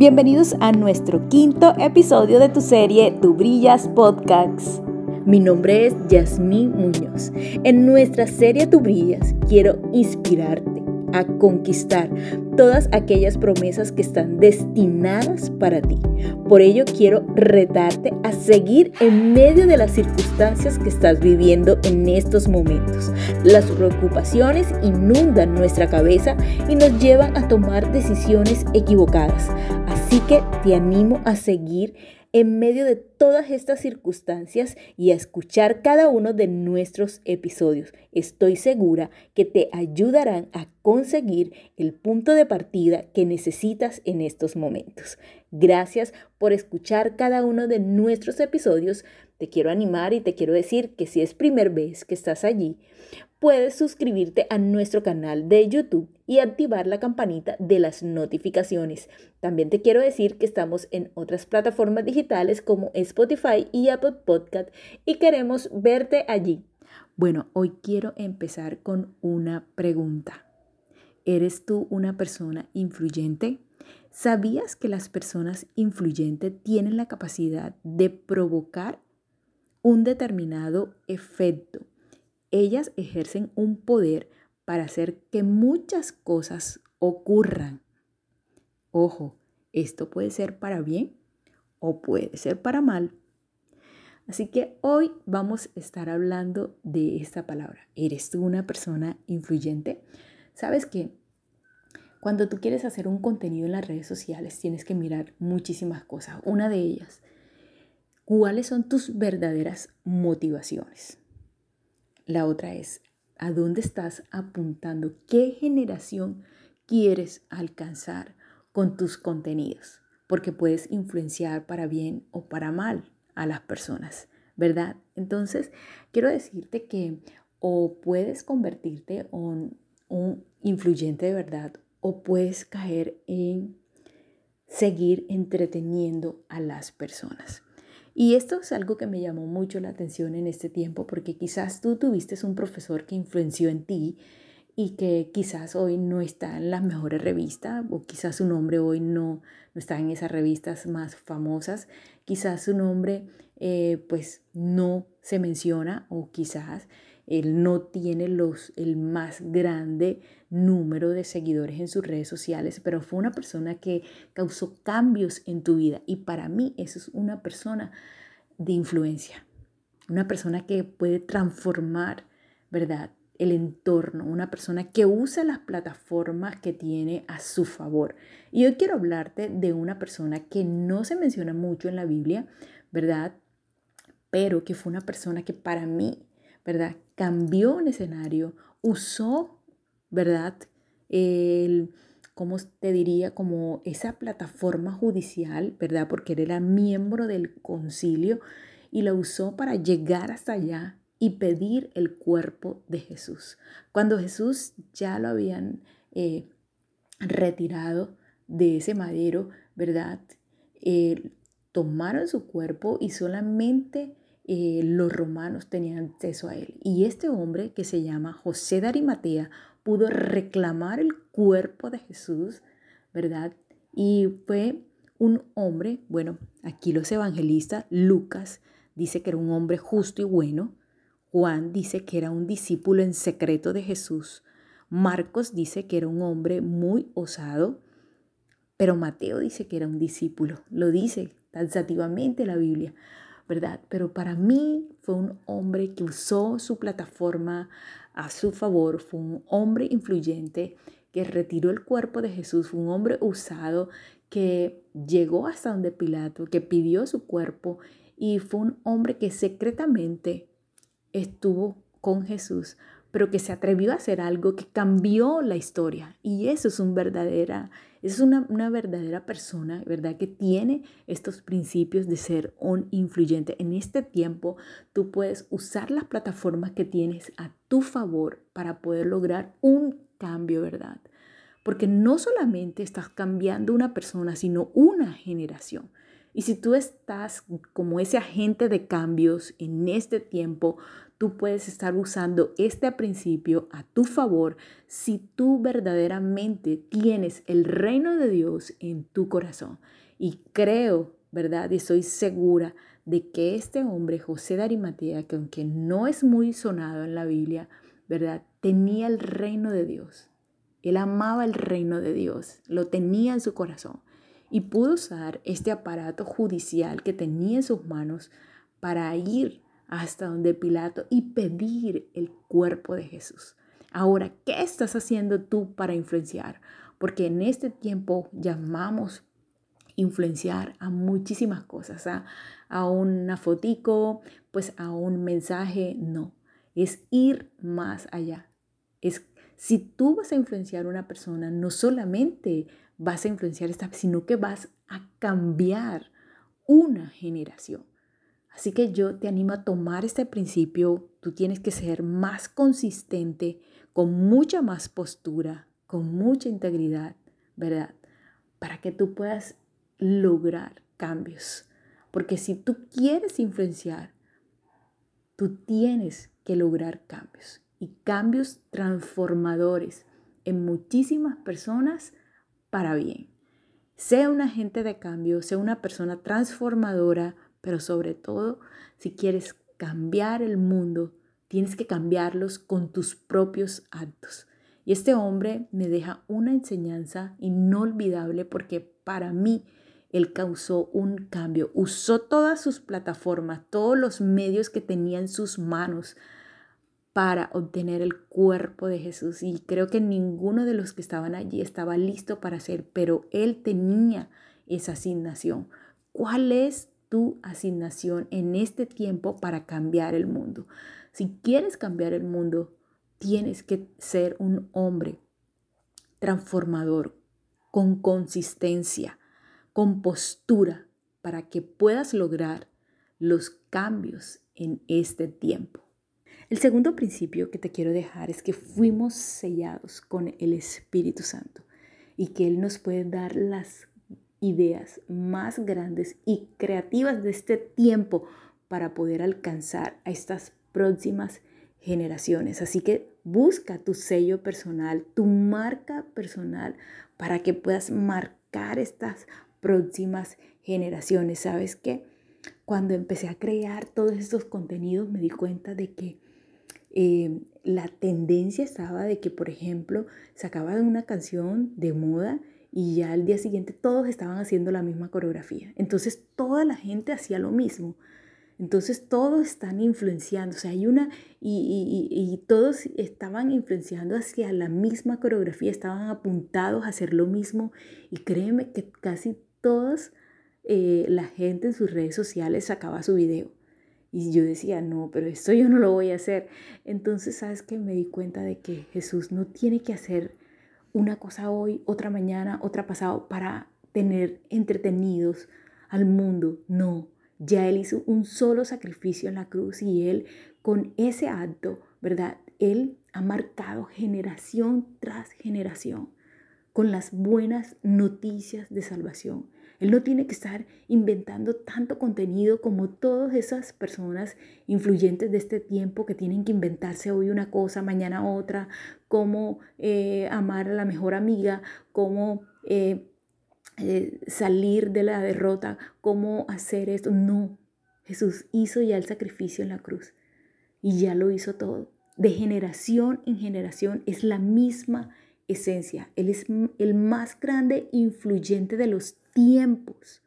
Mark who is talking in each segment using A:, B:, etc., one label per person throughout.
A: Bienvenidos a nuestro quinto episodio de tu serie Tu Brillas Podcast. Mi nombre es Yasmín Muñoz. En nuestra serie Tu Brillas quiero inspirarte a conquistar todas aquellas promesas que están destinadas para ti. Por ello quiero retarte a seguir en medio de las circunstancias que estás viviendo en estos momentos. Las preocupaciones inundan nuestra cabeza y nos llevan a tomar decisiones equivocadas. Así que te animo a seguir en medio de todas estas circunstancias y a escuchar cada uno de nuestros episodios. Estoy segura que te ayudarán a conseguir el punto de partida que necesitas en estos momentos. Gracias por escuchar cada uno de nuestros episodios. Te quiero animar y te quiero decir que si es primera vez que estás allí, puedes suscribirte a nuestro canal de YouTube y activar la campanita de las notificaciones. También te quiero decir que estamos en otras plataformas digitales como Spotify y Apple Podcast y queremos verte allí. Bueno, hoy quiero empezar con una pregunta. ¿Eres tú una persona influyente? ¿Sabías que las personas influyentes tienen la capacidad de provocar un determinado efecto? Ellas ejercen un poder para hacer que muchas cosas ocurran. Ojo, esto puede ser para bien o puede ser para mal. Así que hoy vamos a estar hablando de esta palabra. ¿Eres tú una persona influyente? Sabes que cuando tú quieres hacer un contenido en las redes sociales tienes que mirar muchísimas cosas. Una de ellas, ¿cuáles son tus verdaderas motivaciones? La otra es, ¿a dónde estás apuntando? ¿Qué generación quieres alcanzar con tus contenidos? Porque puedes influenciar para bien o para mal a las personas, ¿verdad? Entonces, quiero decirte que o puedes convertirte en un influyente de verdad o puedes caer en seguir entreteniendo a las personas. Y esto es algo que me llamó mucho la atención en este tiempo porque quizás tú tuviste un profesor que influenció en ti y que quizás hoy no está en las mejores revistas o quizás su nombre hoy no, no está en esas revistas más famosas, quizás su nombre eh, pues no se menciona o quizás él no tiene los, el más grande número de seguidores en sus redes sociales, pero fue una persona que causó cambios en tu vida. Y para mí eso es una persona de influencia, una persona que puede transformar, ¿verdad? el entorno, una persona que usa las plataformas que tiene a su favor. Y hoy quiero hablarte de una persona que no se menciona mucho en la Biblia, ¿verdad? Pero que fue una persona que para mí ¿verdad? Cambió un escenario, usó, ¿verdad? El, ¿cómo te diría? Como esa plataforma judicial, ¿verdad? Porque él era miembro del concilio y la usó para llegar hasta allá y pedir el cuerpo de Jesús. Cuando Jesús ya lo habían eh, retirado de ese madero, ¿verdad? Eh, tomaron su cuerpo y solamente eh, los romanos tenían acceso a él. Y este hombre que se llama José de Arimatea pudo reclamar el cuerpo de Jesús, ¿verdad? Y fue un hombre, bueno, aquí los evangelistas, Lucas dice que era un hombre justo y bueno, Juan dice que era un discípulo en secreto de Jesús, Marcos dice que era un hombre muy osado, pero Mateo dice que era un discípulo, lo dice taxativamente la Biblia. ¿Verdad? Pero para mí fue un hombre que usó su plataforma a su favor, fue un hombre influyente que retiró el cuerpo de Jesús, fue un hombre usado que llegó hasta donde Pilato, que pidió su cuerpo y fue un hombre que secretamente estuvo con Jesús, pero que se atrevió a hacer algo que cambió la historia. Y eso es un verdadera es una, verdadera persona, ¿verdad? Que tiene estos principios de ser un influyente. En este tiempo, tú puedes usar las plataformas que tienes a tu favor para poder lograr un cambio, ¿verdad? Porque no solamente estás cambiando una persona, sino una generación. Y si tú estás como ese agente de cambios en este tiempo, tú puedes estar usando este principio a tu favor si tú verdaderamente tienes el reino de Dios en tu corazón. Y creo, ¿verdad? Y estoy segura de que este hombre, José de Arimatea, que aunque no es muy sonado en la Biblia, ¿verdad? Tenía el reino de Dios. Él amaba el reino de Dios, lo tenía en su corazón y pudo usar este aparato judicial que tenía en sus manos para ir hasta donde Pilato y pedir el cuerpo de Jesús. Ahora, ¿qué estás haciendo tú para influenciar? Porque en este tiempo llamamos influenciar a muchísimas cosas, a, a una fotico, pues a un mensaje, no, es ir más allá. Es si tú vas a influenciar a una persona, no solamente vas a influenciar esta, sino que vas a cambiar una generación. Así que yo te animo a tomar este principio. Tú tienes que ser más consistente, con mucha más postura, con mucha integridad, ¿verdad? Para que tú puedas lograr cambios. Porque si tú quieres influenciar, tú tienes que lograr cambios y cambios transformadores en muchísimas personas para bien. Sea un agente de cambio, sea una persona transformadora, pero sobre todo, si quieres cambiar el mundo, tienes que cambiarlos con tus propios actos. Y este hombre me deja una enseñanza inolvidable porque para mí él causó un cambio. Usó todas sus plataformas, todos los medios que tenía en sus manos para obtener el cuerpo de Jesús. Y creo que ninguno de los que estaban allí estaba listo para hacer, pero él tenía esa asignación. ¿Cuál es tu asignación en este tiempo para cambiar el mundo? Si quieres cambiar el mundo, tienes que ser un hombre transformador, con consistencia, con postura, para que puedas lograr los cambios en este tiempo. El segundo principio que te quiero dejar es que fuimos sellados con el Espíritu Santo y que Él nos puede dar las ideas más grandes y creativas de este tiempo para poder alcanzar a estas próximas generaciones. Así que busca tu sello personal, tu marca personal para que puedas marcar estas próximas generaciones. ¿Sabes qué? Cuando empecé a crear todos estos contenidos me di cuenta de que eh, la tendencia estaba de que, por ejemplo, se acababa una canción de moda y ya al día siguiente todos estaban haciendo la misma coreografía. Entonces toda la gente hacía lo mismo. Entonces todos están influenciando, o sea, hay una, y, y, todos estaban influenciando hacia la misma coreografía, estaban apuntados a hacer lo mismo y créeme que casi todas eh, la gente en sus redes sociales sacaba su video. Y yo decía, no, pero esto yo no lo voy a hacer. Entonces, ¿sabes qué? Me di cuenta de que Jesús no tiene que hacer una cosa hoy, otra mañana, otra pasado para tener entretenidos al mundo. No, ya Él hizo un solo sacrificio en la cruz y Él con ese acto, ¿verdad? Él ha marcado generación tras generación con las buenas noticias de salvación. Él no tiene que estar inventando tanto contenido como todas esas personas influyentes de este tiempo que tienen que inventarse hoy una cosa, mañana otra, cómo eh, amar a la mejor amiga, cómo eh, eh, salir de la derrota, cómo hacer esto. No, Jesús hizo ya el sacrificio en la cruz y ya lo hizo todo. De generación en generación es la misma esencia. Él es el más grande influyente de los tiempos.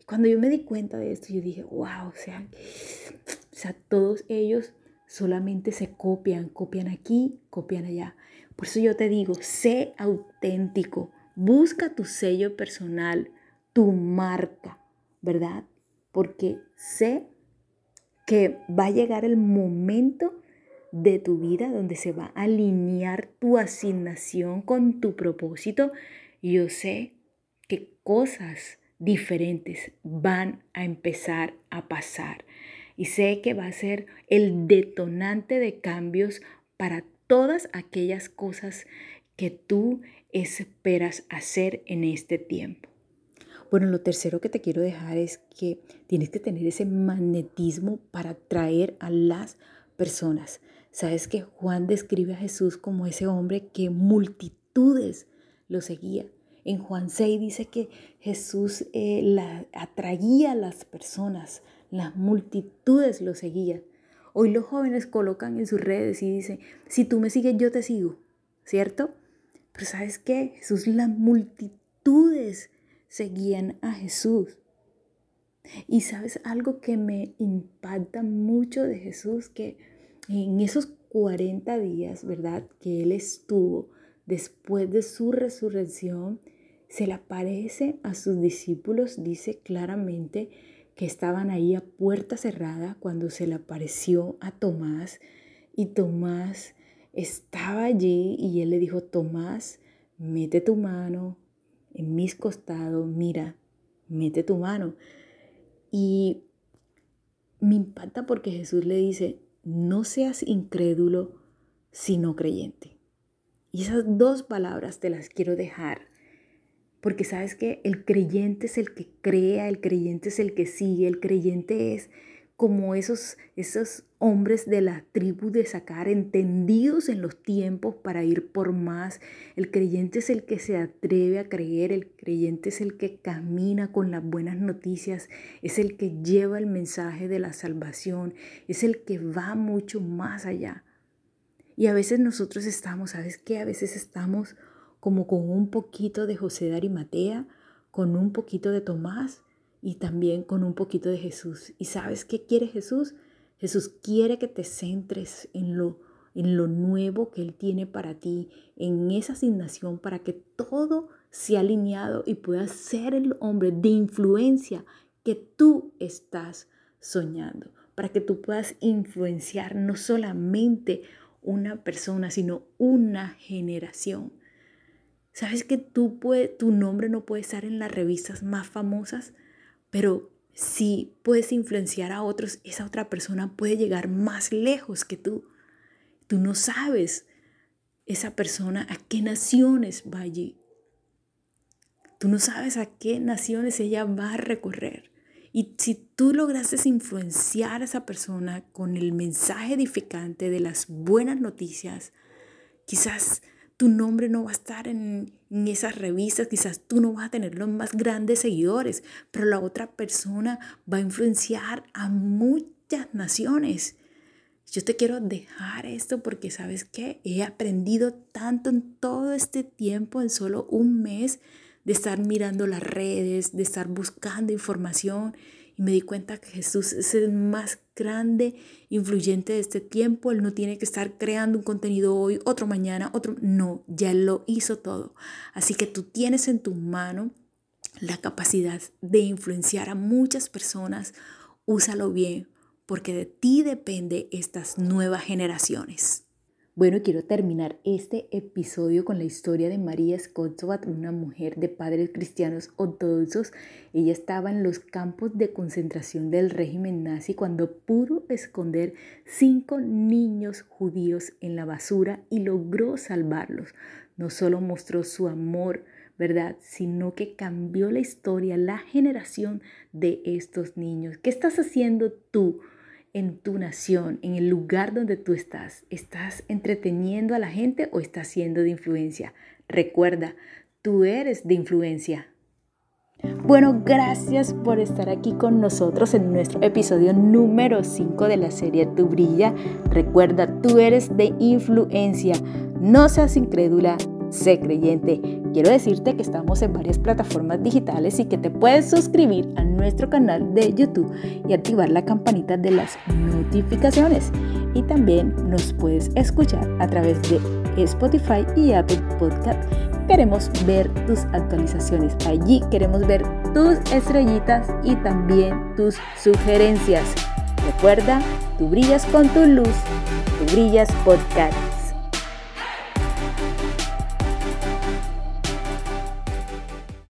A: Y cuando yo me di cuenta de esto, yo dije, wow, o sea, o sea, todos ellos solamente se copian, copian aquí, copian allá. Por eso yo te digo, sé auténtico, busca tu sello personal, tu marca, ¿verdad? Porque sé que va a llegar el momento de tu vida donde se va a alinear tu asignación con tu propósito. Yo sé cosas diferentes van a empezar a pasar. Y sé que va a ser el detonante de cambios para todas aquellas cosas que tú esperas hacer en este tiempo. Bueno, lo tercero que te quiero dejar es que tienes que tener ese magnetismo para atraer a las personas. Sabes que Juan describe a Jesús como ese hombre que multitudes lo seguía. En Juan 6 dice que Jesús eh, la, atraía a las personas, las multitudes lo seguían. Hoy los jóvenes colocan en sus redes y dicen, si tú me sigues, yo te sigo, ¿cierto? Pero ¿sabes qué? Jesús, las multitudes seguían a Jesús. Y sabes algo que me impacta mucho de Jesús, que en esos 40 días, ¿verdad? Que Él estuvo después de su resurrección, se le aparece a sus discípulos, dice claramente que estaban ahí a puerta cerrada cuando se le apareció a Tomás y Tomás estaba allí y él le dijo, Tomás, mete tu mano en mis costados, mira, mete tu mano. Y me impacta porque Jesús le dice, no seas incrédulo, sino creyente. Y esas dos palabras te las quiero dejar, porque sabes que el creyente es el que crea, el creyente es el que sigue, el creyente es como esos, esos hombres de la tribu de sacar, entendidos en los tiempos para ir por más. El creyente es el que se atreve a creer, el creyente es el que camina con las buenas noticias, es el que lleva el mensaje de la salvación, es el que va mucho más allá. Y a veces nosotros estamos, ¿sabes qué? A veces estamos como con un poquito de José de Arimatea, con un poquito de Tomás, y también con un poquito de Jesús. ¿Y sabes qué quiere Jesús? Jesús quiere que te centres en lo, en lo nuevo que Él tiene para ti, en esa asignación para que todo sea alineado y puedas ser el hombre de influencia que tú estás soñando, para que tú puedas influenciar no solamente una persona, sino una generación. ¿Sabes que tú puede, tu nombre no puede estar en las revistas más famosas? Pero si puedes influenciar a otros, esa otra persona puede llegar más lejos que tú. Tú no sabes esa persona a qué naciones va allí. Tú no sabes a qué naciones ella va a recorrer. Y si tú lograste influenciar a esa persona con el mensaje edificante de las buenas noticias, quizás tu nombre no va a estar en, esas revistas, quizás tú no vas a tener los más grandes seguidores, pero la otra persona va a influenciar a muchas naciones. Yo te quiero dejar esto porque sabes que he aprendido tanto en todo este tiempo, en solo un mes, de estar mirando las redes, de estar buscando información y me di cuenta que Jesús es el más grande influyente de este tiempo. Él no tiene que estar creando un contenido hoy, otro mañana, otro. No, ya lo hizo todo. Así que tú tienes en tu mano la capacidad de influenciar a muchas personas. Úsalo bien, porque de ti depende estas nuevas generaciones. Bueno, quiero terminar este episodio con la historia de María Skotsovat, una mujer de padres cristianos ortodoxos. Ella estaba en los campos de concentración del régimen nazi cuando pudo esconder cinco niños judíos en la basura y logró salvarlos. No solo mostró su amor, ¿verdad? Sino que cambió la historia, la generación de estos niños. ¿Qué estás haciendo tú? En tu nación, en el lugar donde tú estás? ¿Estás entreteniendo a la gente o estás siendo de influencia? Recuerda, tú eres de influencia. Bueno, gracias por estar aquí con nosotros en nuestro episodio número 5 de la serie Tu Brilla. Recuerda, tú eres de influencia. No seas incrédula, sé creyente. Quiero decirte que estamos en varias plataformas digitales y que te puedes suscribir a nuestro canal de YouTube y activar la campanita de las notificaciones. Y también nos puedes escuchar a través de Spotify y Apple Podcast. Queremos ver tus actualizaciones. Allí queremos ver tus estrellitas y también tus sugerencias. Recuerda, tú brillas con tu luz. Tú brillas podcast.